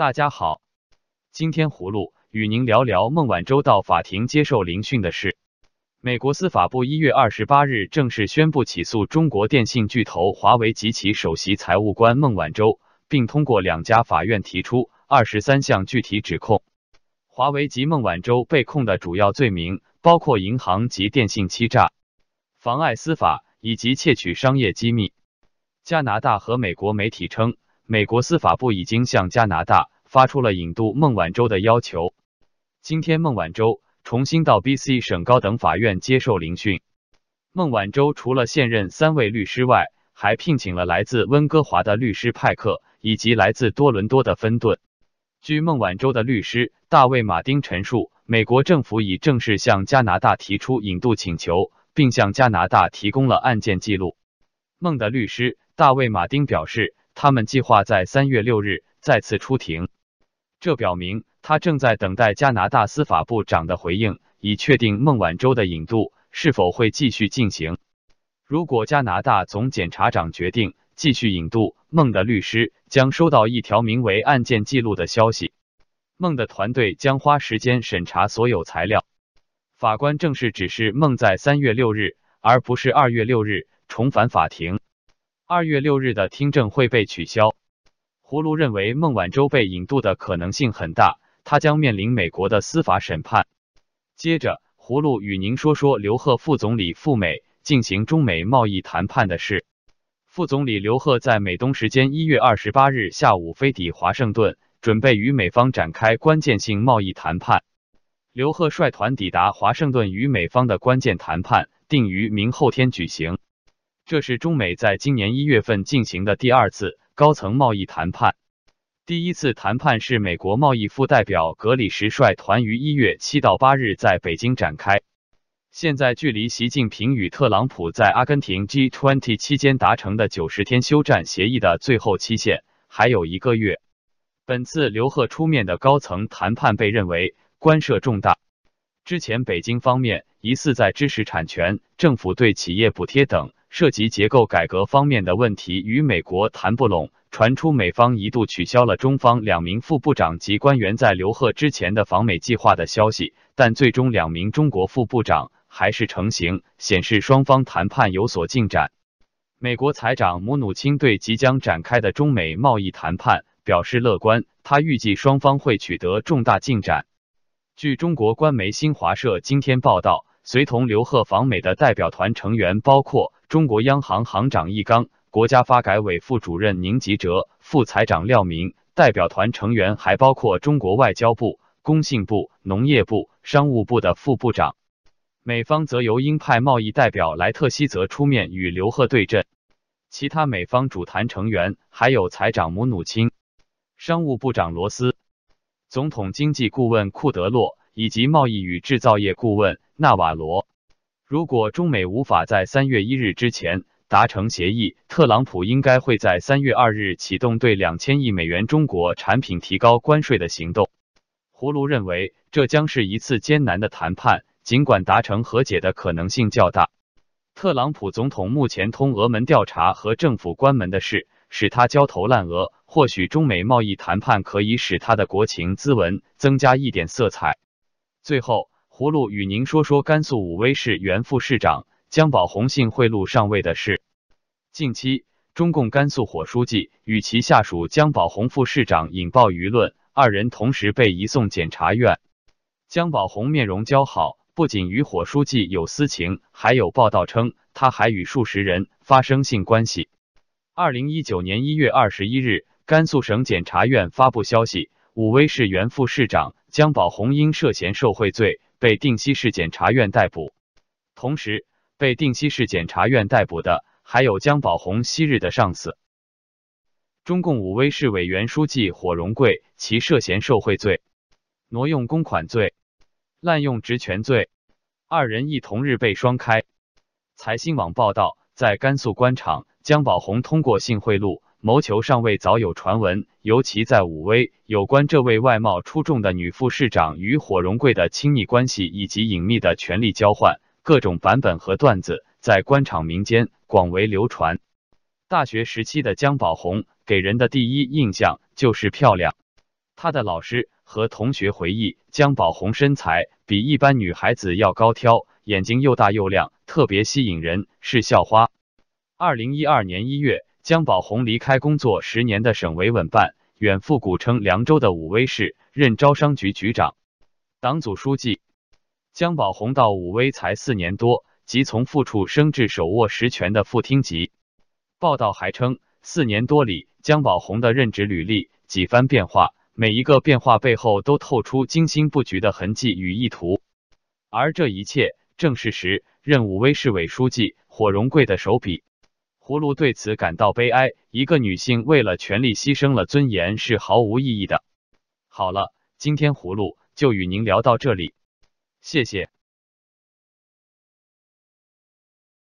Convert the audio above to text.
大家好，今天葫芦与您聊聊孟晚舟到法庭接受聆讯的事。美国司法部一月二十八日正式宣布起诉中国电信巨头华为及其首席财务官孟晚舟，并通过两家法院提出二十三项具体指控。华为及孟晚舟被控的主要罪名包括银行及电信欺诈、妨碍司法以及窃取商业机密。加拿大和美国媒体称。美国司法部已经向加拿大发出了引渡孟晚舟的要求。今天，孟晚舟重新到 B.C 省高等法院接受聆讯。孟晚舟除了现任三位律师外，还聘请了来自温哥华的律师派克以及来自多伦多的芬顿。据孟晚舟的律师大卫·马丁陈述，美国政府已正式向加拿大提出引渡请求，并向加拿大提供了案件记录。孟的律师大卫·马丁表示。他们计划在三月六日再次出庭，这表明他正在等待加拿大司法部长的回应，以确定孟晚舟的引渡是否会继续进行。如果加拿大总检察长决定继续引渡，孟的律师将收到一条名为“案件记录”的消息。孟的团队将花时间审查所有材料。法官正式指示孟在三月六日，而不是二月六日重返法庭。二月六日的听证会被取消。葫芦认为孟晚舟被引渡的可能性很大，他将面临美国的司法审判。接着，葫芦与您说说刘鹤副总理赴美进行中美贸易谈判的事。副总理刘鹤在美东时间一月二十八日下午飞抵华盛顿，准备与美方展开关键性贸易谈判。刘鹤率团抵达华盛顿，与美方的关键谈判定于明后天举行。这是中美在今年一月份进行的第二次高层贸易谈判。第一次谈判是美国贸易副代表格里什率团于一月七到八日在北京展开。现在距离习近平与特朗普在阿根廷 G20 期间达成的九十天休战协议的最后期限还有一个月。本次刘鹤出面的高层谈判被认为关涉重大。之前北京方面疑似在知识产权、政府对企业补贴等。涉及结构改革方面的问题与美国谈不拢，传出美方一度取消了中方两名副部长及官员在刘鹤之前的访美计划的消息，但最终两名中国副部长还是成行，显示双方谈判有所进展。美国财长姆努钦对即将展开的中美贸易谈判表示乐观，他预计双方会取得重大进展。据中国官媒新华社今天报道，随同刘鹤访美的代表团成员包括。中国央行行长易纲、国家发改委副主任宁吉喆、副财长廖明，代表团成员还包括中国外交部、工信部、农业部、商务部的副部长。美方则由鹰派贸易代表莱特希泽出面与刘鹤对阵。其他美方主谈成员还有财长姆努钦、商务部长罗斯、总统经济顾问库德洛以及贸易与制造业顾问纳瓦罗。如果中美无法在三月一日之前达成协议，特朗普应该会在三月二日启动对两千亿美元中国产品提高关税的行动。葫芦认为，这将是一次艰难的谈判，尽管达成和解的可能性较大。特朗普总统目前通俄门调查和政府关门的事，使他焦头烂额。或许中美贸易谈判可以使他的国情咨文增加一点色彩。最后。葫芦与您说说甘肃武威市原副市长姜宝红性贿赂上位的事。近期，中共甘肃火书记与其下属姜宝红副市长引爆舆论，二人同时被移送检察院。姜宝红面容姣好，不仅与火书记有私情，还有报道称他还与数十人发生性关系。二零一九年一月二十一日，甘肃省检察院发布消息，武威市原副市长姜宝红因涉嫌受贿罪。被定西市检察院逮捕，同时被定西市检察院逮捕的还有姜宝红昔日的上司，中共武威市委原书记火荣贵，其涉嫌受贿罪、挪用公款罪、滥用职权罪，二人亦同日被双开。财新网报道，在甘肃官场，姜宝红通过性贿赂。谋求上位早有传闻，尤其在武威，有关这位外貌出众的女副市长与火荣贵的亲密关系以及隐秘的权力交换，各种版本和段子在官场民间广为流传。大学时期的姜宝红给人的第一印象就是漂亮，他的老师和同学回忆，姜宝红身材比一般女孩子要高挑，眼睛又大又亮，特别吸引人，是校花。二零一二年一月，姜宝红离开工作十年的省维稳办，远赴古称凉州的武威市任招商局局长、党组书记。姜宝红到武威才四年多，即从副处升至手握实权的副厅级。报道还称，四年多里，姜宝红的任职履历几番变化。每一个变化背后都透出精心布局的痕迹与意图，而这一切正是时任武威市委书记火荣贵的手笔。葫芦对此感到悲哀，一个女性为了权力牺牲了尊严是毫无意义的。好了，今天葫芦就与您聊到这里，谢谢。